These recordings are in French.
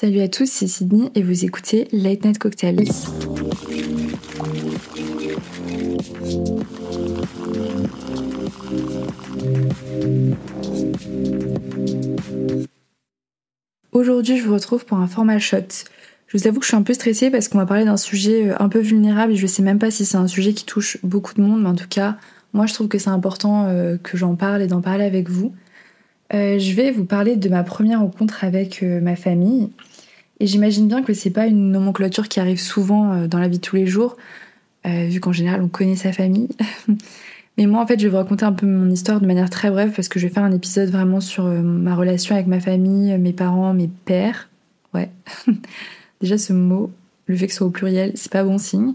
Salut à tous, c'est Sydney et vous écoutez Late Night Cocktail. Aujourd'hui, je vous retrouve pour un format shot. Je vous avoue que je suis un peu stressée parce qu'on va parler d'un sujet euh, un peu vulnérable et je sais même pas si c'est un sujet qui touche beaucoup de monde, mais en tout cas, moi je trouve que c'est important euh, que j'en parle et d'en parler avec vous. Euh, je vais vous parler de ma première rencontre avec ma famille. Et j'imagine bien que c'est pas une nomenclature qui arrive souvent dans la vie de tous les jours, vu qu'en général on connaît sa famille. Mais moi en fait je vais vous raconter un peu mon histoire de manière très brève parce que je vais faire un épisode vraiment sur ma relation avec ma famille, mes parents, mes pères. Ouais. Déjà, ce mot, le fait que ce soit au pluriel, c'est pas bon signe.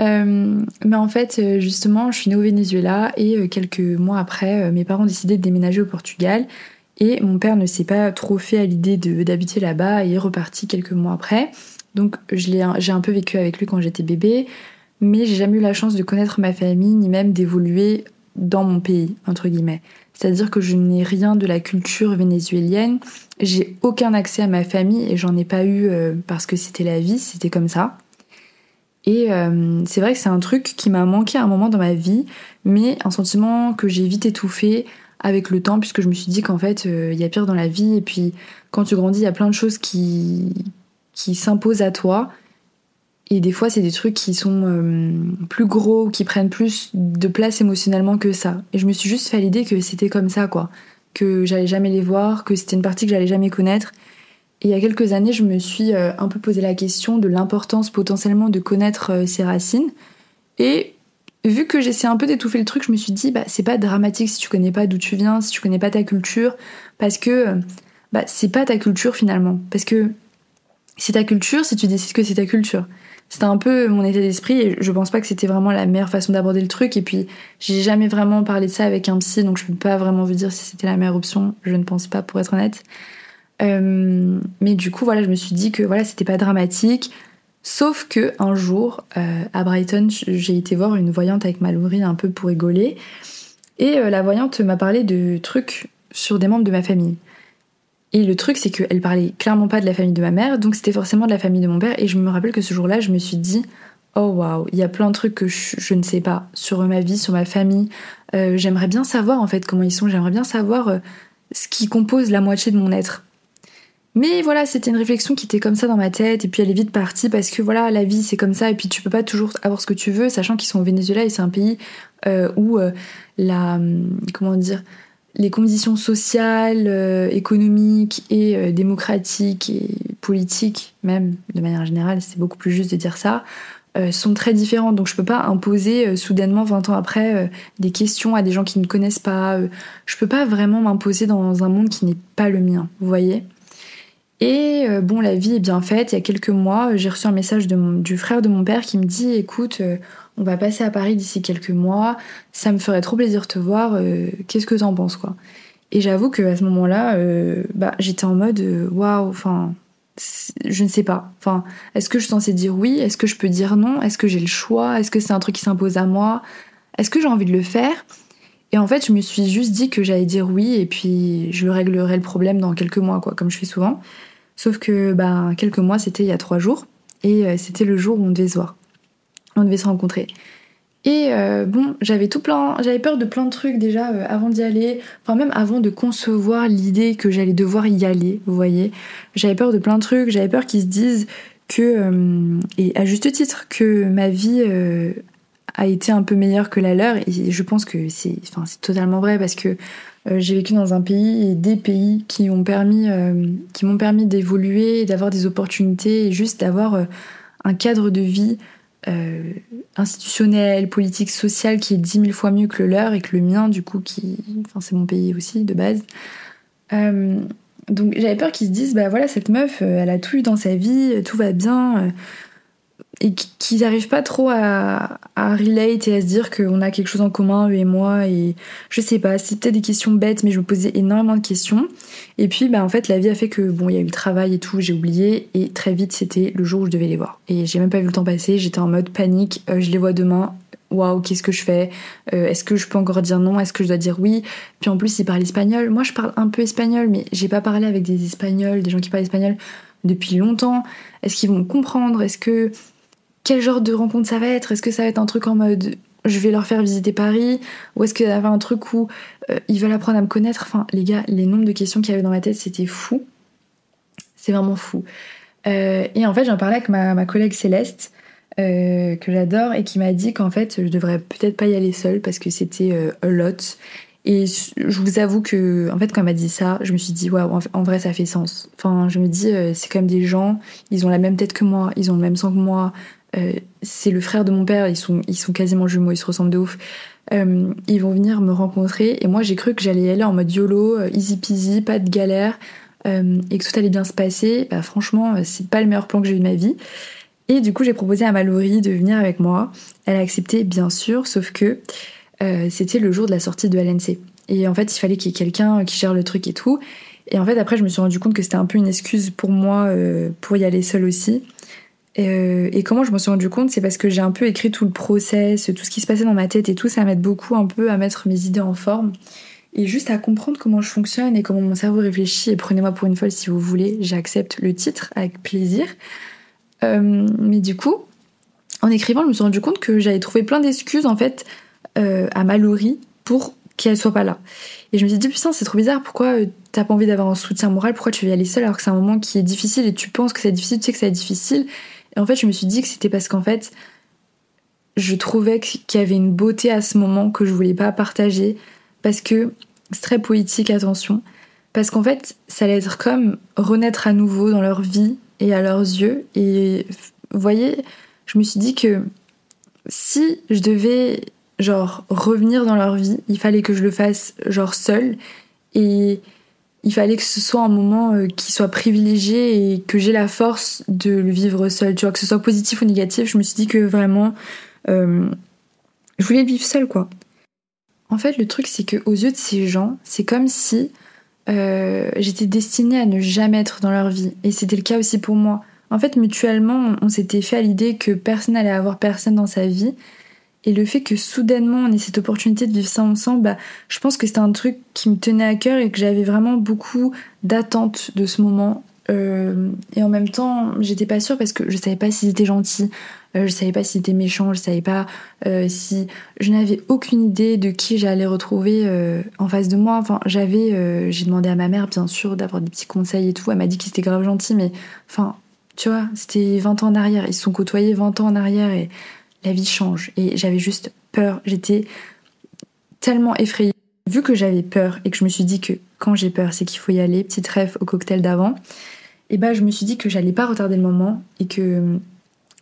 Euh, mais en fait, euh, justement, je suis née au Venezuela et euh, quelques mois après, mes parents ont décidé de déménager au Portugal. Et mon père ne s'est pas trop fait à l'idée d'habiter là-bas et est reparti quelques mois après. Donc j'ai un peu vécu avec lui quand j'étais bébé, mais j'ai jamais eu la chance de connaître ma famille ni même d'évoluer dans mon pays, entre guillemets. C'est-à-dire que je n'ai rien de la culture vénézuélienne, j'ai aucun accès à ma famille et j'en ai pas eu euh, parce que c'était la vie, c'était comme ça. Et euh, c'est vrai que c'est un truc qui m'a manqué à un moment dans ma vie, mais un sentiment que j'ai vite étouffé avec le temps, puisque je me suis dit qu'en fait, euh, il y a pire dans la vie, et puis quand tu grandis, il y a plein de choses qui, qui s'imposent à toi, et des fois, c'est des trucs qui sont euh, plus gros, qui prennent plus de place émotionnellement que ça. Et je me suis juste fait l'idée que c'était comme ça, quoi. Que j'allais jamais les voir, que c'était une partie que j'allais jamais connaître. Et il y a quelques années, je me suis euh, un peu posé la question de l'importance potentiellement de connaître ses racines. Et vu que j'essaie un peu d'étouffer le truc, je me suis dit, bah, c'est pas dramatique si tu connais pas d'où tu viens, si tu connais pas ta culture, parce que bah, c'est pas ta culture finalement. Parce que c'est ta culture si tu décides que c'est ta culture. C'était un peu mon état d'esprit et je pense pas que c'était vraiment la meilleure façon d'aborder le truc. Et puis, j'ai jamais vraiment parlé de ça avec un psy, donc je peux pas vraiment vous dire si c'était la meilleure option. Je ne pense pas, pour être honnête. Euh, mais du coup, voilà, je me suis dit que voilà, c'était pas dramatique. Sauf que un jour, euh, à Brighton, j'ai été voir une voyante avec Mallory un peu pour rigoler. Et euh, la voyante m'a parlé de trucs sur des membres de ma famille. Et le truc, c'est qu'elle parlait clairement pas de la famille de ma mère, donc c'était forcément de la famille de mon père. Et je me rappelle que ce jour-là, je me suis dit, oh waouh, il y a plein de trucs que je, ne sais pas sur ma vie, sur ma famille. Euh, j'aimerais bien savoir en fait comment ils sont. J'aimerais bien savoir ce qui compose la moitié de mon être. Mais voilà, c'était une réflexion qui était comme ça dans ma tête, et puis elle est vite partie parce que voilà, la vie c'est comme ça, et puis tu peux pas toujours avoir ce que tu veux, sachant qu'ils sont au Venezuela et c'est un pays euh, où la. Comment dire les conditions sociales, euh, économiques et euh, démocratiques et politiques, même de manière générale, c'est beaucoup plus juste de dire ça, euh, sont très différentes. Donc je peux pas imposer soudainement 20 ans après des questions à des gens qui ne connaissent pas. je peux pas vraiment m'imposer dans un monde qui n'est pas le mien, vous voyez? Et bon, la vie est bien faite. Il y a quelques mois, j'ai reçu un message du frère de mon père qui me dit Écoute, on va passer à Paris d'ici quelques mois, ça me ferait trop plaisir de te voir, euh, qu'est-ce que t'en penses quoi? Et j'avoue que à ce moment-là, euh, bah, j'étais en mode euh, waouh, enfin, je ne sais pas. Enfin, est-ce que je suis censée dire oui? Est-ce que je peux dire non? Est-ce que j'ai le choix? Est-ce que c'est un truc qui s'impose à moi? Est-ce que j'ai envie de le faire? Et en fait, je me suis juste dit que j'allais dire oui et puis je réglerai le problème dans quelques mois, quoi, comme je fais souvent. Sauf que bah, quelques mois, c'était il y a trois jours et c'était le jour où on devait se voir on devait se rencontrer. Et euh, bon, j'avais tout plein, j'avais peur de plein de trucs déjà euh, avant d'y aller, enfin même avant de concevoir l'idée que j'allais devoir y aller, vous voyez. J'avais peur de plein de trucs, j'avais peur qu'ils se disent que, euh, et à juste titre, que ma vie a été un peu meilleure que la leur, et je pense que c'est, c'est totalement vrai parce que j'ai vécu dans un pays et des pays permis, qui m'ont permis d'évoluer, d'avoir des opportunités et juste d'avoir un cadre de vie euh, institutionnel, politique, social qui est dix mille fois mieux que le leur et que le mien, du coup, qui. Enfin, c'est mon pays aussi, de base. Euh, donc j'avais peur qu'ils se disent, bah voilà, cette meuf, euh, elle a tout eu dans sa vie, tout va bien et qu'ils n'arrivent pas trop à, à, relate et à se dire qu'on a quelque chose en commun, eux et moi. Et je sais pas, c'était des questions bêtes, mais je me posais énormément de questions. Et puis, bah, en fait, la vie a fait que, bon, il y a eu le travail et tout, j'ai oublié. Et très vite, c'était le jour où je devais les voir. Et j'ai même pas vu le temps passer, j'étais en mode panique. Euh, je les vois demain. Waouh, qu'est-ce que je fais? Euh, Est-ce que je peux encore dire non? Est-ce que je dois dire oui? Puis en plus, ils parlent espagnol. Moi, je parle un peu espagnol, mais j'ai pas parlé avec des espagnols, des gens qui parlent espagnol depuis longtemps Est-ce qu'ils vont comprendre? Est-ce que quel genre de rencontre ça va être? Est-ce que ça va être un truc en mode je vais leur faire visiter Paris? Ou est-ce qu'il y avait un truc où euh, ils veulent apprendre à me connaître? Enfin, les gars, les nombres de questions qu'il y avait dans ma tête, c'était fou. C'est vraiment fou. Euh, et en fait, j'en parlais avec ma, collègue Céleste, euh, que j'adore, et qui m'a dit qu'en fait, je devrais peut-être pas y aller seule parce que c'était a lot. Et je vous avoue que, en fait, quand elle m'a dit ça, je me suis dit, waouh, en vrai, ça fait sens. Enfin, je me dis, c'est quand même des gens, ils ont la même tête que moi, ils ont le même sang que moi, euh, c'est le frère de mon père, ils sont, ils sont quasiment jumeaux, ils se ressemblent de ouf. Euh, ils vont venir me rencontrer et moi j'ai cru que j'allais y aller en mode YOLO, euh, easy peasy, pas de galère et que tout allait bien se passer. Bah, franchement, c'est pas le meilleur plan que j'ai eu de ma vie. Et du coup, j'ai proposé à Mallory de venir avec moi. Elle a accepté, bien sûr, sauf que c'était le jour de la sortie de LNC. Et en fait, il fallait qu'il y ait quelqu'un qui gère le truc et tout. Et en fait, après, je me suis rendu compte que c'était un peu une excuse pour moi pour y aller seule aussi. Euh, et, comment je me suis rendu compte, c'est parce que j'ai un peu écrit tout le process, tout ce qui se passait dans ma tête et tout, ça m'aide beaucoup un peu à mettre mes idées en forme et juste à comprendre comment je fonctionne et comment mon cerveau réfléchit. Et prenez-moi pour une folle si vous voulez, j'accepte le titre avec plaisir. Euh, mais du coup, en écrivant, je me suis rendu compte que j'avais trouvé plein d'excuses en fait euh, à Mallory pour qu'elle soit pas là. Et je me suis dit, putain, c'est trop bizarre, pourquoi t'as pas envie d'avoir un soutien moral, pourquoi tu veux y aller seule alors que c'est un moment qui est difficile et tu penses que c'est difficile, tu sais que c'est difficile et en fait, je me suis dit que c'était parce qu'en fait, je trouvais qu'il y avait une beauté à ce moment que je voulais pas partager parce que c'est très poétique, attention. Parce qu'en fait, ça allait être comme renaître à nouveau dans leur vie et à leurs yeux. Et vous voyez, je me suis dit que si je devais genre revenir dans leur vie, il fallait que je le fasse genre seule et il fallait que ce soit un moment euh, qui soit privilégié et que j'ai la force de le vivre seul. Tu vois, que ce soit positif ou négatif, je me suis dit que vraiment, euh, je voulais vivre seul, quoi. En fait, le truc, c'est que aux yeux de ces gens, c'est comme si euh, j'étais destinée à ne jamais être dans leur vie. Et c'était le cas aussi pour moi. En fait, mutuellement, on s'était fait à l'idée que personne n'allait avoir personne dans sa vie. Et le fait que soudainement on ait cette opportunité de vivre ça ensemble, bah, je pense que c'était un truc qui me tenait à cœur et que j'avais vraiment beaucoup d'attentes de ce moment. Euh, et en même temps, j'étais pas sûre parce que je savais pas s'ils étaient gentils, euh, je savais pas s'ils étaient méchants, je savais pas euh, si. Je n'avais aucune idée de qui j'allais retrouver en face de moi. Enfin, j'avais. j'ai demandé à ma mère, bien sûr, d'avoir des petits conseils et tout. Elle m'a dit qu'ils étaient grave gentils, mais enfin, tu vois, c'était 20 ans en arrière. Ils se sont côtoyés 20 ans en arrière et la vie change. Et j'avais juste peur. J'étais tellement effrayée. Vu que j'avais peur et que je me suis dit que quand j'ai peur, c'est qu'il faut y aller, petite rêve au cocktail d'avant, et bah je me suis dit que j'allais pas retarder le moment et que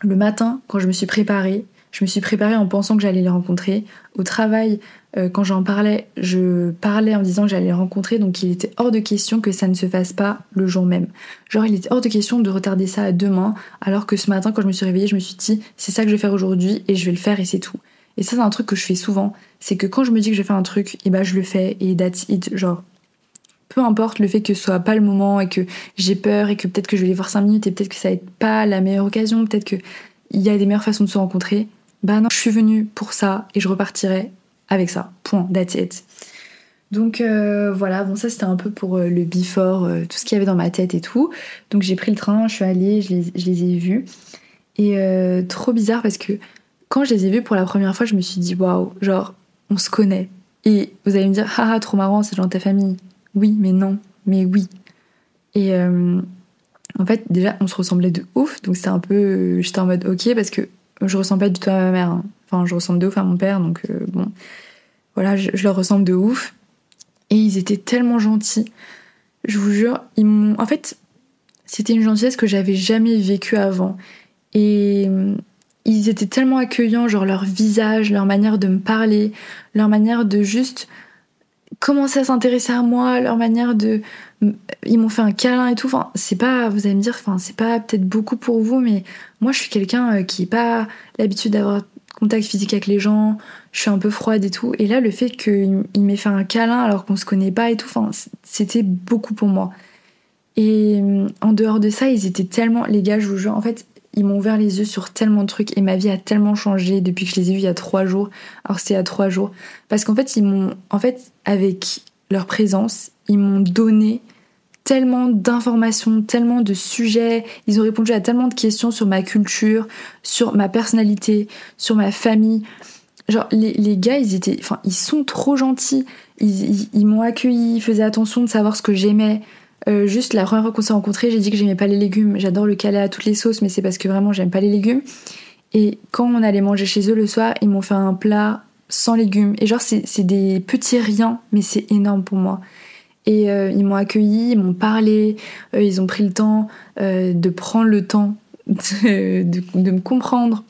le matin, quand je me suis préparée, je me suis préparée en pensant que j'allais les rencontrer. Au travail, euh, quand j'en parlais, je parlais en disant que j'allais les rencontrer, donc il était hors de question que ça ne se fasse pas le jour même. Genre, il était hors de question de retarder ça à demain, alors que ce matin, quand je me suis réveillée, je me suis dit, c'est ça que je vais faire aujourd'hui et je vais le faire et c'est tout. Et ça, c'est un truc que je fais souvent, c'est que quand je me dis que je vais faire un truc, et eh ben je le fais et that's it. Genre, peu importe le fait que ce soit pas le moment et que j'ai peur et que peut-être que je vais les voir 5 minutes et peut-être que ça va être pas la meilleure occasion, peut-être qu'il y a des meilleures façons de se rencontrer, bah non, je suis venue pour ça et je repartirai avec ça. Point, that's. Donc euh, voilà, bon ça c'était un peu pour euh, le before, euh, tout ce qu'il y avait dans ma tête et tout. Donc j'ai pris le train, je suis allée, je les, ai vus. Et trop bizarre parce que quand je les ai vus pour la première fois, je me suis dit waouh, genre on se connaît. Et vous allez me dire, haha, trop marrant, c'est dans ta famille. Oui, mais non, mais oui. Et en fait, déjà, on se ressemblait de ouf, donc c'était un peu. J'étais en mode ok, parce que je ressemble pas du tout à ma mère. Hein. Enfin, je ressemble de ouf à mon père, donc euh, bon. Voilà, je, leur ressemble de ouf. Et ils étaient tellement gentils. Je vous jure, ils m'ont. En fait, c'était une gentillesse que j'avais jamais vécue avant. Et euh, ils étaient tellement accueillants, genre leur visage, leur manière de me parler, leur manière de juste commencer à s'intéresser à moi, leur manière de ils m'ont fait un câlin et tout. Enfin, c'est pas, vous allez me dire, enfin, c'est pas peut-être beaucoup pour vous, mais moi, je suis quelqu'un euh, qui n'a pas l'habitude d'avoir contact physique avec les gens. Je suis un peu froide et tout. Et là, le fait qu'il m'ait fait un câlin alors qu'on se connaît pas et tout, enfin, c'était beaucoup pour moi. Et euh, en dehors de ça, ils étaient tellement, les gars, je vous jure, en fait, ils m'ont ouvert les yeux sur tellement de trucs et ma vie a tellement changé depuis que je les ai vus il y a trois jours. Alors c'était il y a trois jours. Parce qu'en fait, ils m'ont, en fait, avec leur présence, ils m'ont donné tellement d'informations, tellement de sujets, ils ont répondu à tellement de questions sur ma culture, sur ma personnalité, sur ma famille. Genre, les, les gars, ils étaient, enfin, ils sont trop gentils. Ils, ils, m'ont accueilli, ils faisaient attention de savoir ce que j'aimais. Euh, juste la première fois qu'on s'est rencontrés, j'ai dit que j'aimais pas les légumes. J'adore le caler à toutes les sauces, mais c'est parce que vraiment j'aime pas les légumes. Et quand on allait manger chez eux le soir, ils m'ont fait un plat sans légumes. Et genre, c'est des petits riens, mais c'est énorme pour moi. Et euh, ils m'ont accueilli, ils m'ont parlé, euh, ils ont pris le temps euh, de prendre le temps de, de, me comprendre,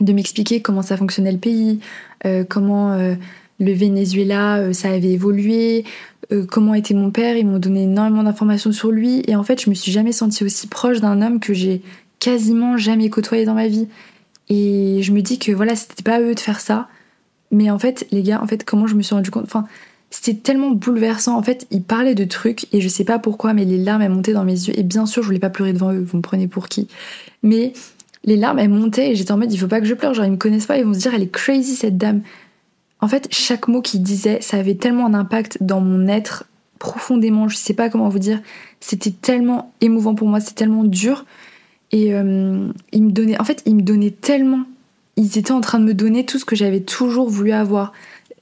de m'expliquer comment ça fonctionnait le pays, comment le Venezuela ça avait évolué, comment était mon père. Ils m'ont donné énormément d'informations sur lui. Et en fait, je me suis jamais sentie aussi proche d'un homme que j'ai quasiment jamais côtoyé dans ma vie. Et je me dis que voilà, c'était pas à eux de faire ça. Mais en fait, les gars, en fait, comment je me suis rendu compte? Enfin, c'était tellement bouleversant. En fait, ils parlaient de trucs et je sais pas pourquoi, mais les larmes elles montaient dans mes yeux. Et bien sûr, je voulais pas pleurer devant eux. Vous me prenez pour qui? Mais les larmes elles montaient et j'étais en mode il faut pas que je pleure. Genre ils me connaissent pas, ils vont se dire elle est crazy cette dame. En fait, chaque mot qu'ils disaient, ça avait tellement un impact dans mon être profondément. Je sais pas comment vous dire. C'était tellement émouvant pour moi, c'était tellement dur. Et euh, me donnaient, en fait, ils me donnaient tellement. Ils étaient en train de me donner tout ce que j'avais toujours voulu avoir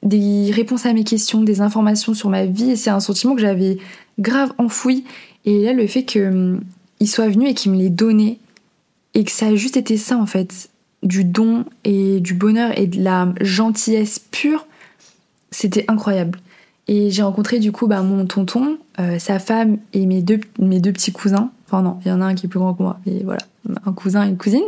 des réponses à mes questions, des informations sur ma vie. Et c'est un sentiment que j'avais grave enfoui. Et là, le fait qu'il hum, soit venu et qu'il me l'ait donné, et que ça a juste été ça en fait, du don et du bonheur et de la gentillesse pure, c'était incroyable. Et j'ai rencontré du coup bah, mon tonton, euh, sa femme et mes deux, mes deux petits cousins. Enfin non, il y en a un qui est plus grand que moi, mais voilà, un cousin et une cousine.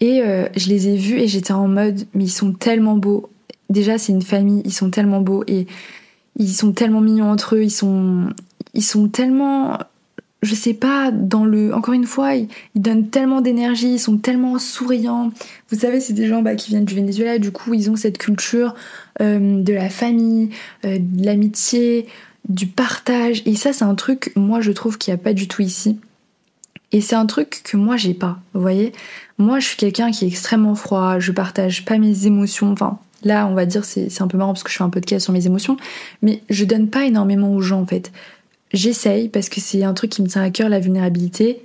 Et euh, je les ai vus et j'étais en mode, mais ils sont tellement beaux déjà c'est une famille, ils sont tellement beaux et ils sont tellement mignons entre eux, ils sont ils sont tellement je sais pas, dans le. Encore une fois, ils, donnent tellement d'énergie, ils sont tellement souriants. Vous savez, c'est des gens bah, qui viennent du Venezuela, du coup, ils ont cette culture euh, de la famille, euh, de l'amitié, du partage. Et ça, c'est un truc, moi, je trouve qu'il n'y a pas du tout ici. Et c'est un truc que moi, j'ai pas. Vous voyez Moi, je suis quelqu'un qui est extrêmement froid, je partage pas mes émotions. Enfin, Là, on va dire, c'est un peu marrant parce que je fais un podcast sur mes émotions, mais je donne pas énormément aux gens en fait. J'essaye parce que c'est un truc qui me tient à cœur, la vulnérabilité,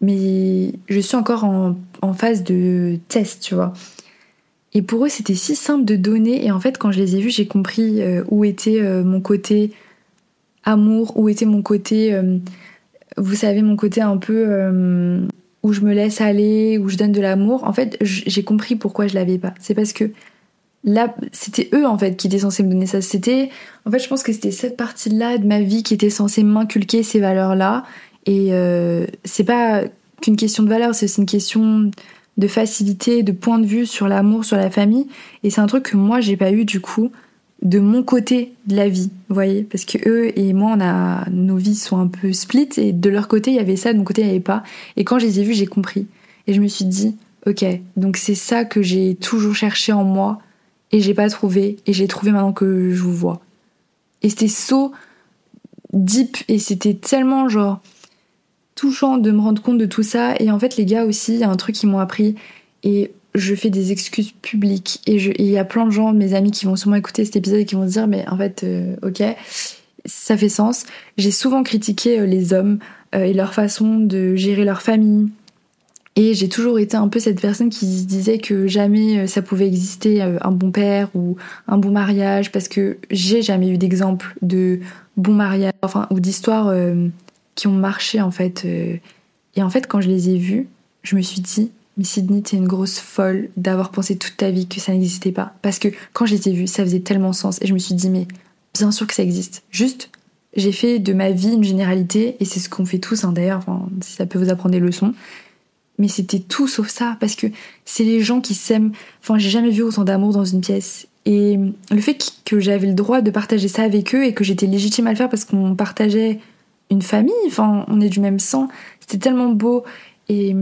mais je suis encore en, phase de test, tu vois. Et pour eux, c'était si simple de donner, et en fait, quand je les ai vus, j'ai compris euh, où était euh, mon côté amour, où était mon côté, euh, vous savez, mon côté un peu où je me laisse aller, où je donne de l'amour. En fait, j'ai compris pourquoi je l'avais pas. C'est parce que là, c'était eux en fait qui étaient censés me donner ça. C'était, en fait, je pense que c'était cette partie-là de ma vie qui était censée m'inculquer ces valeurs-là. Et euh, c'est pas qu'une question de valeur, c'est aussi une question de facilité, de point de vue sur l'amour, sur la famille. Et c'est un truc que moi j'ai pas eu du coup de mon côté de la vie, vous voyez, parce que eux et moi, on a nos vies sont un peu split et de leur côté il y avait ça, de mon côté il y avait pas. Et quand je les ai vus, j'ai compris et je me suis dit, ok, donc c'est ça que j'ai toujours cherché en moi et j'ai pas trouvé et j'ai trouvé maintenant que je vous vois. Et c'était so deep et c'était tellement genre touchant de me rendre compte de tout ça et en fait les gars aussi, il y a un truc qui m'ont appris et je fais des excuses publiques et il y a plein de gens, mes amis qui vont sûrement écouter cet épisode et qui vont se dire mais en fait euh, ok ça fait sens. J'ai souvent critiqué euh, les hommes euh, et leur façon de gérer leur famille, et j'ai toujours été un peu cette personne qui se disait que jamais ça pouvait exister un bon père ou un bon mariage parce que j'ai jamais eu d'exemple de bon mariage, enfin, ou d'histoires qui ont marché en fait. Et en fait, quand je les ai vus, je me suis dit, mais Sydney, t'es une grosse folle d'avoir pensé toute ta vie que ça n'existait pas. Parce que quand je les ai ça faisait tellement sens. Et je me suis dit, mais bien sûr que ça existe. Juste, j'ai fait de ma vie une généralité, et c'est ce qu'on fait tous, hein, d'ailleurs, si ça peut vous apprendre des leçons mais c'était tout sauf ça parce que c'est les gens qui s'aiment. Enfin, j'ai jamais vu autant d'amour dans une pièce. Et le fait que j'avais le droit de partager ça avec eux et que j'étais légitime à le faire parce qu'on partageait une famille, enfin, on est du même sang, c'était tellement beau. Et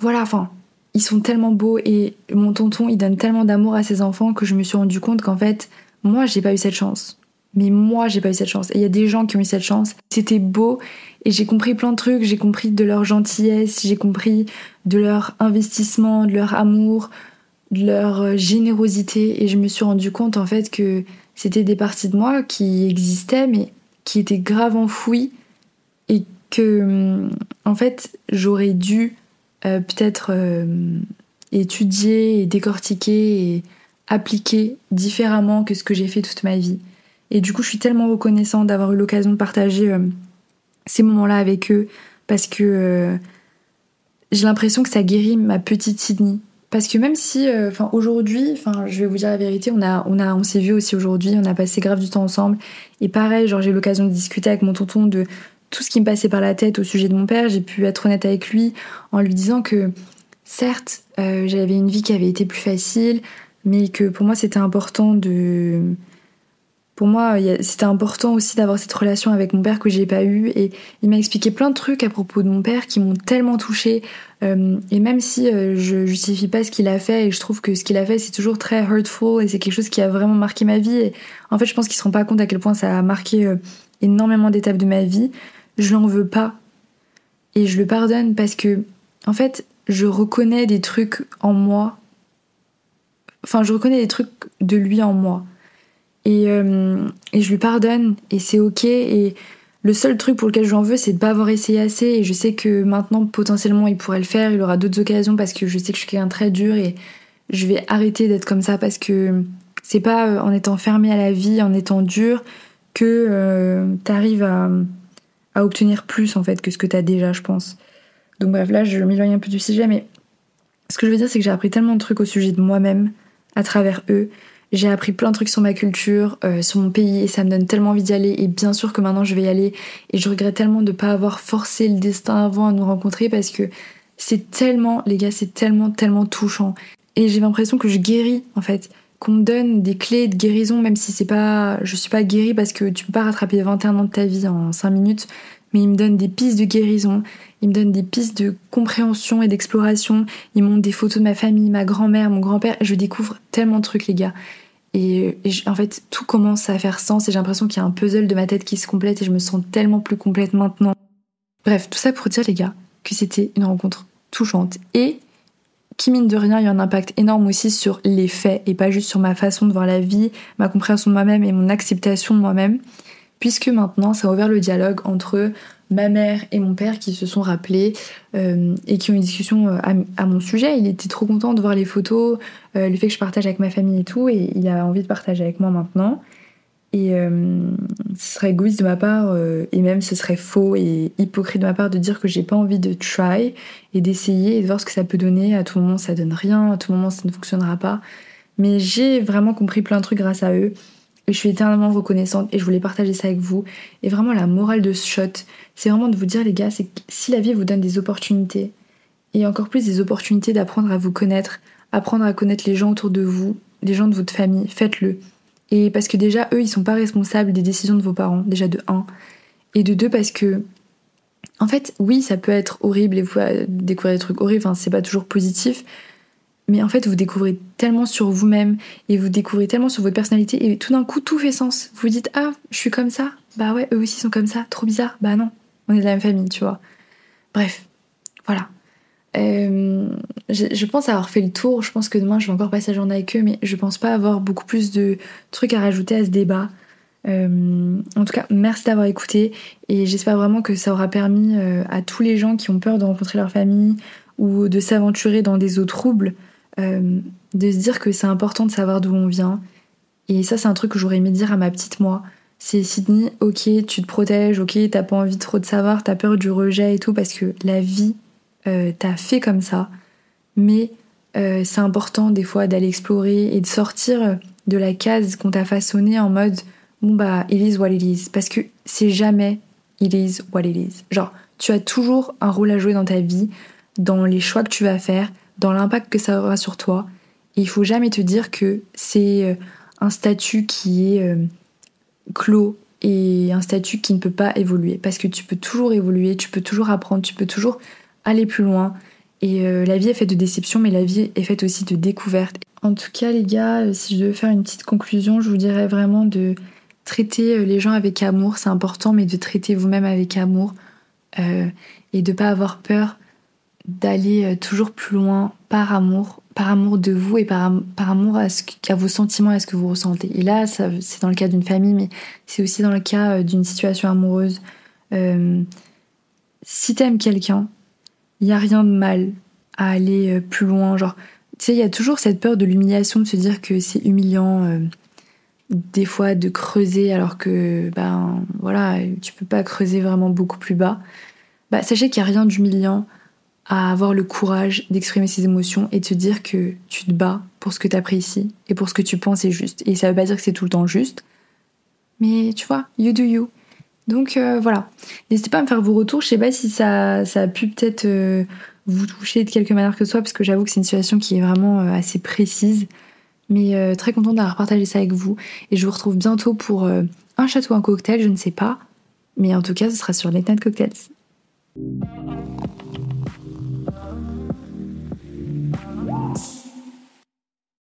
voilà, enfin, ils sont tellement beaux et mon tonton, il donne tellement d'amour à ses enfants que je me suis rendu compte qu'en fait, moi, j'ai pas eu cette chance. Mais moi, j'ai pas eu cette chance. Et il y a des gens qui ont eu cette chance. C'était beau et j'ai compris plein de trucs. J'ai compris de leur gentillesse, j'ai compris de leur investissement, de leur amour, de leur euh, générosité. Et je me suis rendu compte en fait que c'était des parties de moi qui existaient mais qui étaient grave enfouies que en fait j'aurais dû peut-être étudier et décortiquer et appliquer différemment que ce que j'ai fait toute ma vie. Et du coup, je suis tellement reconnaissante d'avoir eu l'occasion de partager ces moments-là avec eux parce que j'ai l'impression que ça guérit ma petite Sydney. Parce que même si, euh, enfin aujourd'hui, enfin je vais vous dire la vérité, on a, on a, on s'est vu aussi aujourd'hui, on a passé grave du temps ensemble. Et pareil, genre j'ai l'occasion de discuter avec mon tonton de tout ce qui me passait par la tête au sujet de mon père. J'ai pu être honnête avec lui en lui disant que certes, euh, j'avais une vie qui avait été plus facile, mais que pour moi c'était important de pour moi, c'était important aussi d'avoir cette relation avec mon père que j'ai pas eu. Et il m'a expliqué plein de trucs à propos de mon père qui m'ont tellement touchée. Euh, et même si euh, je justifie pas ce qu'il a fait, et je trouve que ce qu'il a fait c'est toujours très hurtful et c'est quelque chose qui a vraiment marqué ma vie. Et en fait, je pense qu'il se rend pas compte à quel point ça a marqué énormément d'étapes de ma vie. Je l'en veux pas et je le pardonne parce que, en fait, je reconnais des trucs en moi. Enfin, je reconnais des trucs de lui en moi. Euh, et, je lui pardonne et c'est ok. Et le seul truc pour lequel je veux, c'est de pas avoir essayé assez. Et je sais que maintenant, potentiellement, il pourrait le faire. Il aura d'autres occasions parce que je sais que je suis quelqu'un très dur et je vais arrêter d'être comme ça parce que c'est pas euh, en étant fermé à la vie, en étant dur, que euh, t'arrives à, à obtenir plus en fait que ce que t'as déjà, je pense. Donc bref, là, je m'éloigne un peu du sujet, mais ce que je veux dire, c'est que j'ai appris tellement de trucs au sujet de moi-même à travers eux. J'ai appris plein de trucs sur ma culture, euh, sur mon pays, et ça me donne tellement envie d'y aller. Et bien sûr que maintenant je vais y aller. Et je regrette tellement de ne pas avoir forcé le destin avant à nous rencontrer parce que c'est tellement, les gars, c'est tellement, tellement touchant. Et j'ai l'impression que je guéris en fait. Qu'on me donne des clés de guérison, même si c'est pas. Je suis pas guérie parce que tu peux pas rattraper 21 ans de ta vie en 5 minutes mais il me donne des pistes de guérison, il me donne des pistes de compréhension et d'exploration, il montre des photos de ma famille, ma grand-mère, mon grand-père, et je découvre tellement de trucs les gars. Et, en fait, tout commence à faire sens et j'ai l'impression qu'il y a un puzzle de ma tête qui se complète et je me sens tellement plus complète maintenant. Bref, tout ça pour dire les gars que c'était une rencontre touchante et qui mine de rien, il y a un impact énorme aussi sur les faits et pas juste sur ma façon de voir la vie, ma compréhension de moi-même et mon acceptation de moi-même puisque maintenant ça a ouvert le dialogue entre ma mère et mon père qui se sont rappelés euh, et qui ont une discussion euh, à, mon sujet. Il était trop content de voir les photos, euh, le fait que je partage avec ma famille et tout, et il a envie de partager avec moi maintenant. Et ce serait égoïste de ma part, et même ce serait faux et hypocrite de ma part de dire que j'ai pas envie de try et d'essayer et de voir ce que ça peut donner. À tout moment, ça donne rien, à tout moment, ça ne fonctionnera pas. Mais j'ai vraiment compris plein de trucs grâce à eux. Et je suis éternellement reconnaissante et je voulais partager ça avec vous. Et vraiment, la morale de ce shot, c'est vraiment de vous dire, les gars, c'est que si la vie vous donne des opportunités, et encore plus des opportunités d'apprendre à vous connaître, apprendre à connaître les gens autour de vous, les gens de votre famille, faites-le. Et parce que déjà, eux, ils sont pas responsables des décisions de vos parents, déjà de 1. Et de 2, parce que, en fait, oui, ça peut être horrible et vous découvrir des trucs horribles, c'est pas toujours positif, mais en fait vous découvrez tellement sur vous-même et vous découvrez tellement sur votre personnalité et tout d'un coup tout fait sens. Vous vous dites ah je suis comme ça, bah ouais eux aussi sont comme ça, trop bizarre, bah non, on est de la même famille, tu vois. Bref, voilà. Euh, je, pense avoir fait le tour, je pense que demain je vais encore passer la journée avec eux, mais je pense pas avoir beaucoup plus de trucs à rajouter à ce débat. Euh, en tout cas, merci d'avoir écouté et j'espère vraiment que ça aura permis euh, à tous les gens qui ont peur de rencontrer leur famille ou de s'aventurer dans des eaux troubles de se dire que c'est important de savoir d'où on vient. Et ça, c'est un truc que j'aurais aimé dire à ma petite moi. C'est Sydney, ok, tu te protèges, ok, t'as pas envie trop de savoir, t'as peur du rejet et tout, parce que la vie euh, t'a fait comme ça. Mais euh, c'est important des fois d'aller explorer et de sortir de la case qu'on t'a façonnée en mode bon bah what it is. Parce que c'est jamais what it is. Genre, tu as toujours un rôle à jouer dans ta vie, dans les choix que tu vas faire, dans l'impact que ça aura sur toi. il faut jamais te dire que c'est euh, un statut qui est clos et un statut qui ne peut pas évoluer. Parce que tu peux toujours évoluer, tu peux toujours apprendre, tu peux toujours aller plus loin. Et euh, la vie est faite de déception, mais la vie est faite aussi de découverte. En tout cas, les gars, si je devais faire une petite conclusion, je vous dirais vraiment de traiter les gens avec amour, c'est important, mais de traiter vous-même avec amour et de pas avoir peur d'aller euh, toujours plus loin par amour, par amour de vous et par, par amour à, ce, à vos sentiments, à ce que vous ressentez. Et là, c'est dans le cas d'une famille, mais c'est aussi dans le cas euh, d'une situation amoureuse. Euh, si t'aimes quelqu'un, il y a rien de mal à aller euh, plus loin. Genre, tu sais, il y a toujours cette peur de l'humiliation, de se dire que c'est humiliant, euh, des fois de creuser alors que, ben voilà, tu peux pas creuser vraiment beaucoup plus bas. Bah, sachez qu'il n'y a rien d'humiliant à avoir le courage d'exprimer ses émotions et de se dire que tu te bats pour ce que tu apprécies et pour ce que tu penses est juste. Et ça veut pas dire que c'est tout le temps juste, mais tu vois, you do you. Donc euh, voilà, n'hésitez pas à me faire vos retours. Je sais pas si ça, ça a pu peut-être euh, vous toucher de quelque manière que ce soit, parce que j'avoue que c'est une situation qui est vraiment euh, assez précise. Mais très contente d'avoir partagé ça avec vous. Et je vous retrouve bientôt pour un château, un cocktail, je ne sais pas. Mais en tout cas, ce sera sur Late Night Cocktails.